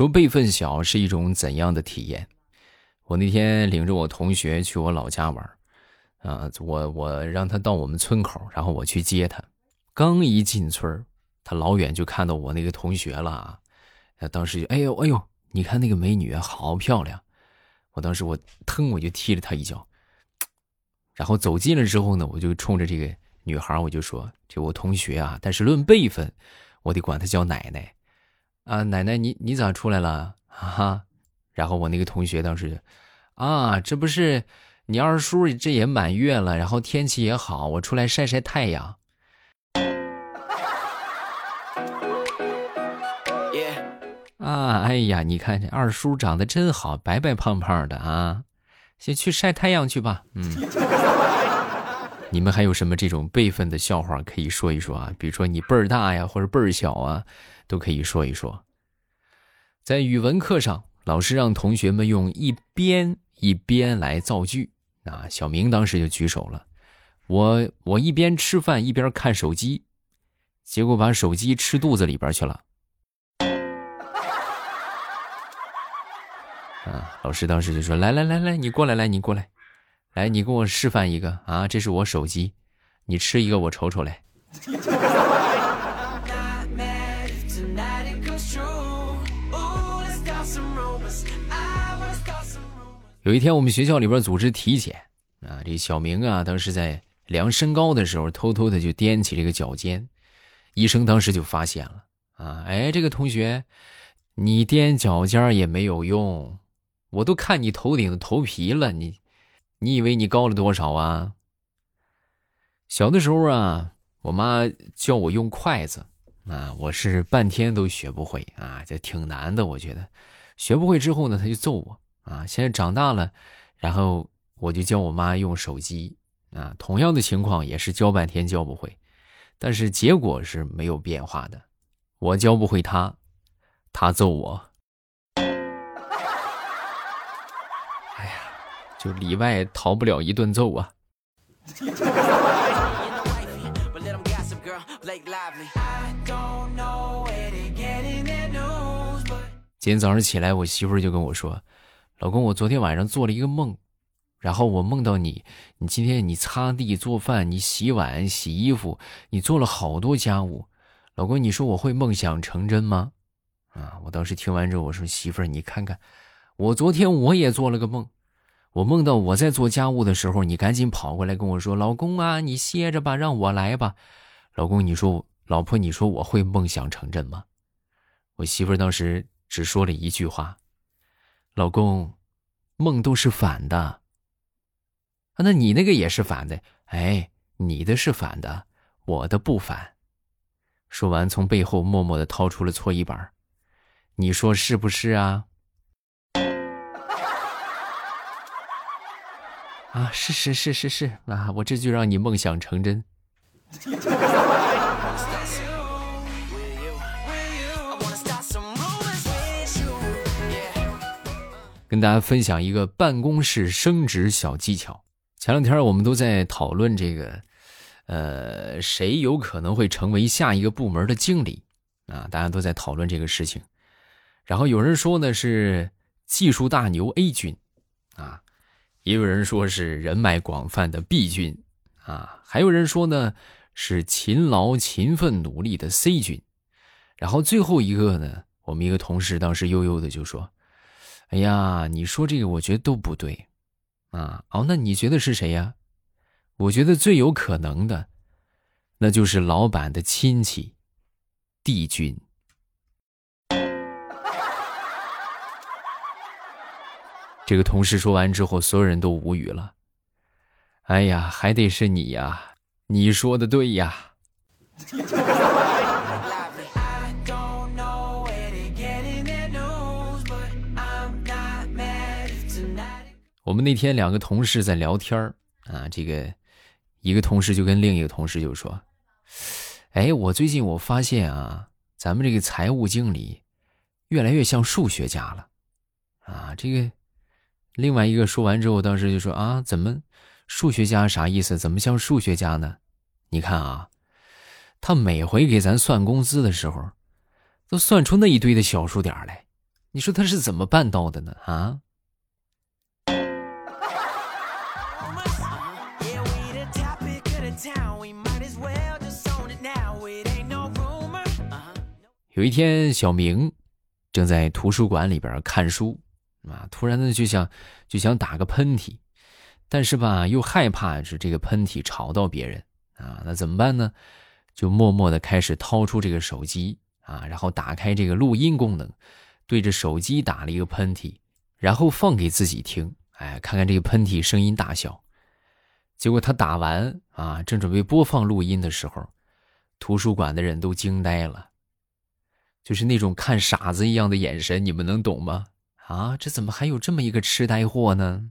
说辈分小是一种怎样的体验？我那天领着我同学去我老家玩，啊，我我让他到我们村口，然后我去接他。刚一进村他老远就看到我那个同学了，啊，当时就哎呦哎呦，你看那个美女好漂亮！我当时我腾我就踢了他一脚，然后走近了之后呢，我就冲着这个女孩我就说：“这我同学啊，但是论辈分，我得管她叫奶奶。”啊，奶奶，你你咋出来了？哈，然后我那个同学当时，啊，这不是你二叔，这也满月了，然后天气也好，我出来晒晒太阳。啊，哎呀，你看这二叔长得真好，白白胖胖的啊，先去晒太阳去吧。嗯，你们还有什么这种辈分的笑话可以说一说啊？比如说你辈儿大呀，或者辈儿小啊？都可以说一说。在语文课上，老师让同学们用一边一边来造句。啊，小明当时就举手了，我我一边吃饭一边看手机，结果把手机吃肚子里边去了。啊，老师当时就说：“来来来来，你过来来，你过来，来你给我示范一个啊，这是我手机，你吃一个我瞅瞅来。”有一天，我们学校里边组织体检啊，这小明啊，当时在量身高的时候，偷偷的就踮起这个脚尖，医生当时就发现了啊，哎，这个同学，你踮脚尖也没有用，我都看你头顶的头皮了，你，你以为你高了多少啊？小的时候啊，我妈教我用筷子啊，我是半天都学不会啊，这挺难的，我觉得，学不会之后呢，他就揍我。啊，现在长大了，然后我就教我妈用手机啊，同样的情况也是教半天教不会，但是结果是没有变化的，我教不会她，她揍我。就里外逃不了一顿揍啊。今天早上起来，我媳妇就跟我说。老公，我昨天晚上做了一个梦，然后我梦到你，你今天你擦地做饭，你洗碗洗衣服，你做了好多家务。老公，你说我会梦想成真吗？啊！我当时听完之后，我说媳妇儿，你看看，我昨天我也做了个梦，我梦到我在做家务的时候，你赶紧跑过来跟我说，老公啊，你歇着吧，让我来吧。老公，你说老婆，你说我会梦想成真吗？我媳妇当时只说了一句话。老公，梦都是反的。啊，那你那个也是反的。哎，你的是反的，我的不反。说完，从背后默默的掏出了搓衣板你说是不是啊？啊，是是是是是啊，我这就让你梦想成真。跟大家分享一个办公室升职小技巧。前两天我们都在讨论这个，呃，谁有可能会成为下一个部门的经理啊？大家都在讨论这个事情。然后有人说呢是技术大牛 A 君，啊，也有人说是人脉广泛的 B 君，啊，还有人说呢是勤劳勤奋努力的 C 君。然后最后一个呢，我们一个同事当时悠悠的就说。哎呀，你说这个，我觉得都不对，啊，哦，那你觉得是谁呀？我觉得最有可能的，那就是老板的亲戚，帝君。这个同事说完之后，所有人都无语了。哎呀，还得是你呀，你说的对呀。我们那天两个同事在聊天啊，这个一个同事就跟另一个同事就说：“哎，我最近我发现啊，咱们这个财务经理越来越像数学家了。”啊，这个另外一个说完之后，当时就说：“啊，怎么数学家啥意思？怎么像数学家呢？你看啊，他每回给咱算工资的时候，都算出那一堆的小数点来，你说他是怎么办到的呢？啊？有一天，小明正在图书馆里边看书，啊，突然呢就想就想打个喷嚏，但是吧又害怕是这个喷嚏吵到别人啊，那怎么办呢？就默默的开始掏出这个手机啊，然后打开这个录音功能，对着手机打了一个喷嚏，然后放给自己听，哎，看看这个喷嚏声音大小。结果他打完啊，正准备播放录音的时候，图书馆的人都惊呆了。就是那种看傻子一样的眼神，你们能懂吗？啊，这怎么还有这么一个痴呆货呢？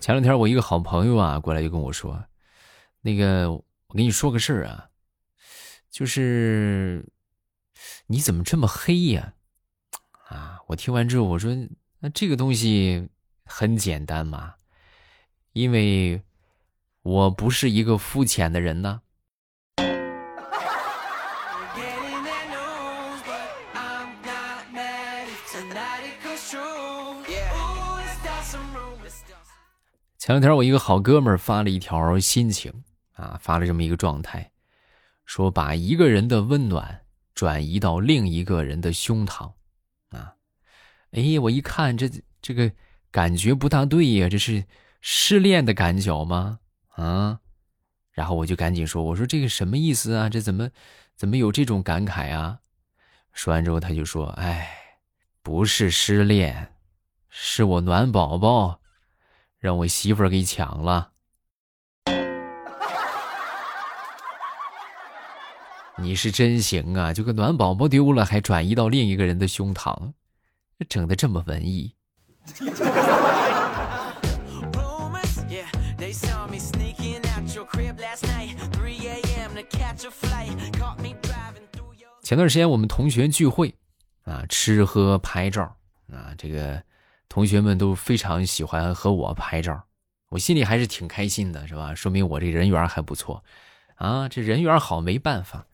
前两天我一个好朋友啊过来就跟我说，那个我跟你说个事儿啊，就是你怎么这么黑呀？啊，我听完之后我说，那这个东西。很简单嘛，因为我不是一个肤浅的人呢。前两天我一个好哥们发了一条心情啊，发了这么一个状态，说把一个人的温暖转移到另一个人的胸膛啊。哎，我一看这这个。感觉不大对呀，这是失恋的感觉吗？啊，然后我就赶紧说：“我说这个什么意思啊？这怎么怎么有这种感慨啊？”说完之后，他就说：“哎，不是失恋，是我暖宝宝让我媳妇儿给抢了。你是真行啊，就个暖宝宝丢了，还转移到另一个人的胸膛，整的这么文艺。”前段时间我们同学聚会，啊，吃喝拍照，啊，这个同学们都非常喜欢和我拍照，我心里还是挺开心的，是吧？说明我这人缘还不错，啊，这人缘好没办法。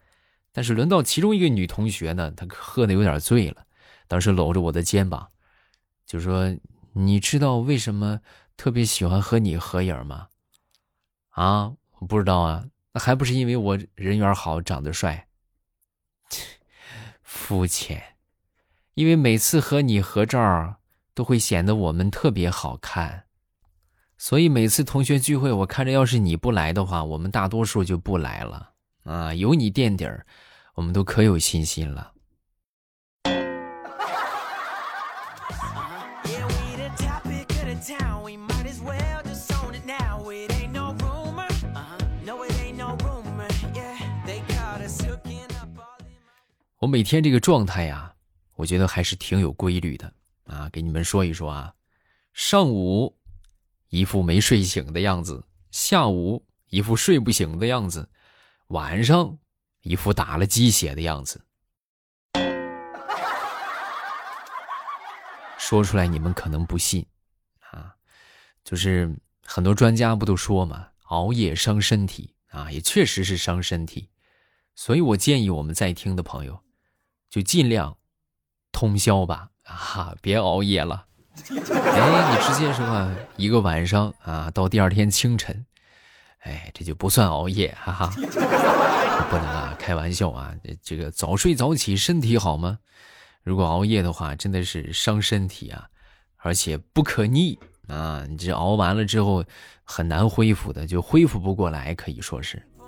但是轮到其中一个女同学呢，她喝的有点醉了，当时搂着我的肩膀。就说你知道为什么特别喜欢和你合影吗？啊，我不知道啊，那还不是因为我人缘好，长得帅。肤浅，因为每次和你合照都会显得我们特别好看，所以每次同学聚会，我看着要是你不来的话，我们大多数就不来了啊。有你垫底儿，我们都可有信心了。我每天这个状态呀，我觉得还是挺有规律的啊。给你们说一说啊，上午一副没睡醒的样子，下午一副睡不醒的样子，晚上一副打了鸡血的样子。说出来你们可能不信啊，就是很多专家不都说嘛，熬夜伤身体啊，也确实是伤身体。所以我建议我们在听的朋友。就尽量通宵吧，啊，别熬夜了。哎，你直接说吧，一个晚上啊，到第二天清晨，哎，这就不算熬夜，哈哈。不能啊，开玩笑啊，这个早睡早起身体好吗？如果熬夜的话，真的是伤身体啊，而且不可逆啊，你这熬完了之后很难恢复的，就恢复不过来，可以说是。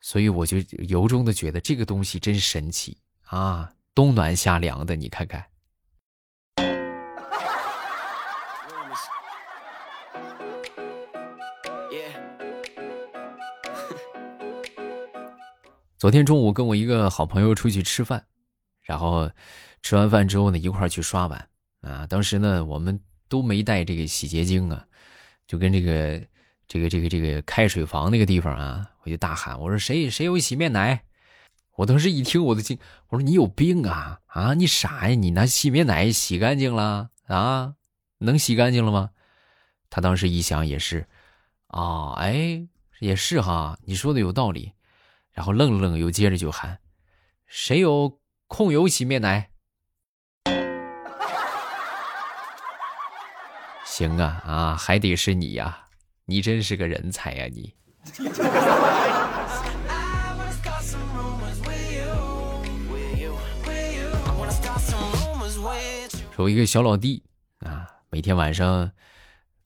所以我就由衷的觉得这个东西真神奇啊，冬暖夏凉的，你看看。昨天中午跟我一个好朋友出去吃饭，然后吃完饭之后呢，一块儿去刷碗啊。当时呢，我们都没带这个洗洁精啊，就跟这个这个这个这个开水房那个地方啊，就大喊：“我说谁谁有洗面奶？”我当时一听我都惊，我说：“你有病啊啊！你傻呀？你拿洗面奶洗干净了啊？能洗干净了吗？”他当时一想也是，啊，哎，也是哈，你说的有道理。然后愣了愣，又接着就喊：“谁有控油洗面奶？” 行啊啊，还得是你呀！你真是个人才呀！你。说一个小老弟啊，每天晚上。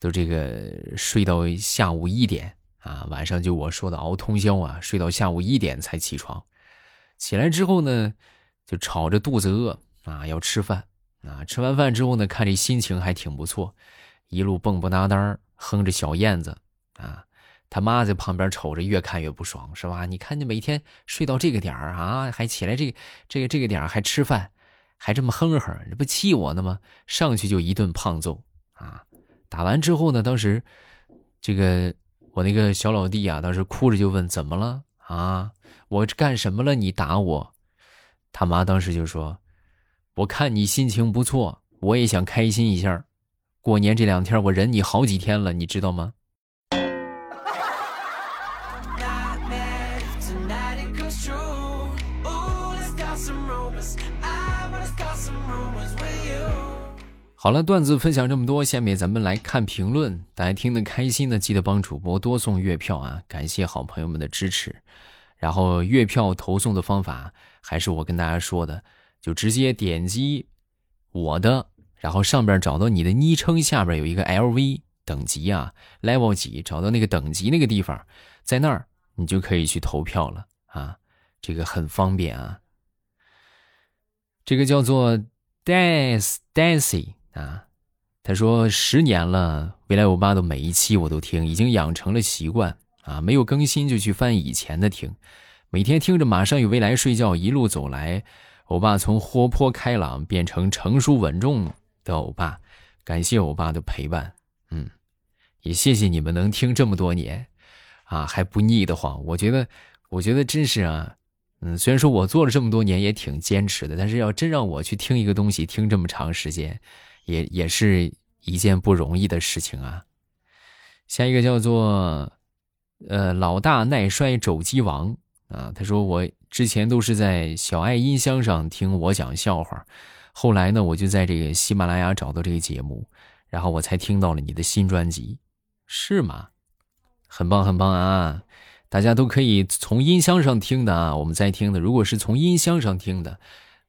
都这个睡到下午一点啊，晚上就我说的熬通宵啊，睡到下午一点才起床。起来之后呢，就吵着肚子饿啊，要吃饭啊。吃完饭之后呢，看这心情还挺不错，一路蹦蹦哒哒哼着小燕子啊。他妈在旁边瞅着，越看越不爽，是吧？你看你每天睡到这个点儿啊，还起来这个这个这个点儿还吃饭，还这么哼哼，这不气我呢吗？上去就一顿胖揍啊！打完之后呢，当时，这个我那个小老弟啊，当时哭着就问：“怎么了啊？我干什么了？你打我？”他妈当时就说：“我看你心情不错，我也想开心一下。过年这两天我忍你好几天了，你知道吗？”好了，段子分享这么多，下面咱们来看评论。大家听得开心的，记得帮主播多送月票啊！感谢好朋友们的支持。然后月票投送的方法还是我跟大家说的，就直接点击我的，然后上边找到你的昵称下边有一个 LV 等级啊，level 几，找到那个等级那个地方，在那儿你就可以去投票了啊，这个很方便啊。这个叫做 Dance Dancey。啊，他说十年了，未来欧巴的每一期我都听，已经养成了习惯啊。没有更新就去翻以前的听，每天听着马上与未来睡觉一路走来，欧巴从活泼开朗变成成熟稳重的欧巴，感谢欧巴的陪伴，嗯，也谢谢你们能听这么多年，啊还不腻得慌。我觉得，我觉得真是啊，嗯，虽然说我做了这么多年也挺坚持的，但是要真让我去听一个东西听这么长时间。也也是一件不容易的事情啊。下一个叫做，呃，老大耐摔肘击王啊。他说我之前都是在小爱音箱上听我讲笑话，后来呢，我就在这个喜马拉雅找到这个节目，然后我才听到了你的新专辑，是吗？很棒很棒啊！大家都可以从音箱上听的啊，我们在听的。如果是从音箱上听的，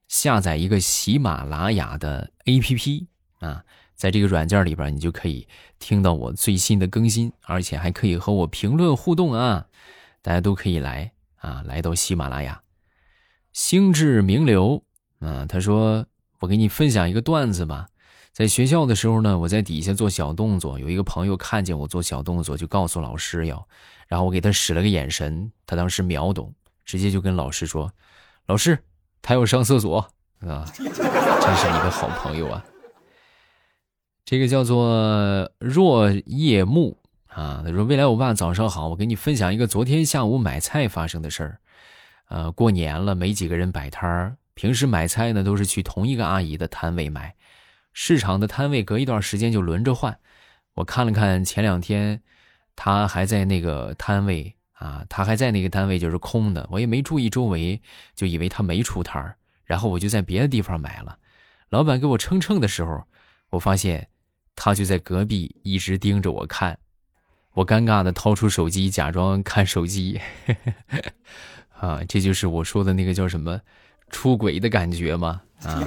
下载一个喜马拉雅的 APP。啊，在这个软件里边，你就可以听到我最新的更新，而且还可以和我评论互动啊！大家都可以来啊，来到喜马拉雅。星智名流啊，他说：“我给你分享一个段子吧。在学校的时候呢，我在底下做小动作，有一个朋友看见我做小动作，就告诉老师要，然后我给他使了个眼神，他当时秒懂，直接就跟老师说：‘老师，他要上厕所啊！’真是一个好朋友啊！”这个叫做若夜幕啊，他说：“未来我爸早上好，我给你分享一个昨天下午买菜发生的事儿。呃，过年了，没几个人摆摊儿，平时买菜呢都是去同一个阿姨的摊位买，市场的摊位隔一段时间就轮着换。我看了看前两天，他还在那个摊位啊，他还在那个摊位就是空的，我也没注意周围，就以为他没出摊儿，然后我就在别的地方买了。老板给我称称的时候，我发现。”他就在隔壁一直盯着我看，我尴尬的掏出手机假装看手机，啊，这就是我说的那个叫什么出轨的感觉吗？啊，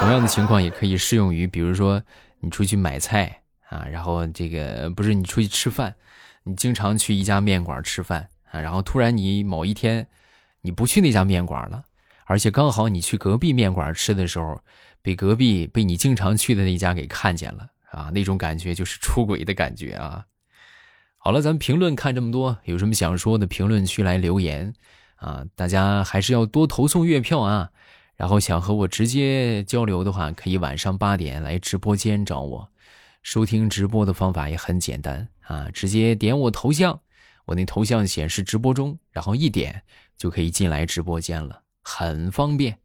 同样的情况也可以适用于，比如说你出去买菜啊，然后这个不是你出去吃饭，你经常去一家面馆吃饭啊，然后突然你某一天你不去那家面馆了，而且刚好你去隔壁面馆吃的时候，被隔壁被你经常去的那家给看见了。啊，那种感觉就是出轨的感觉啊！好了，咱们评论看这么多，有什么想说的，评论区来留言啊，大家还是要多投送月票啊。然后想和我直接交流的话，可以晚上八点来直播间找我。收听直播的方法也很简单啊，直接点我头像，我那头像显示直播中，然后一点就可以进来直播间了，很方便。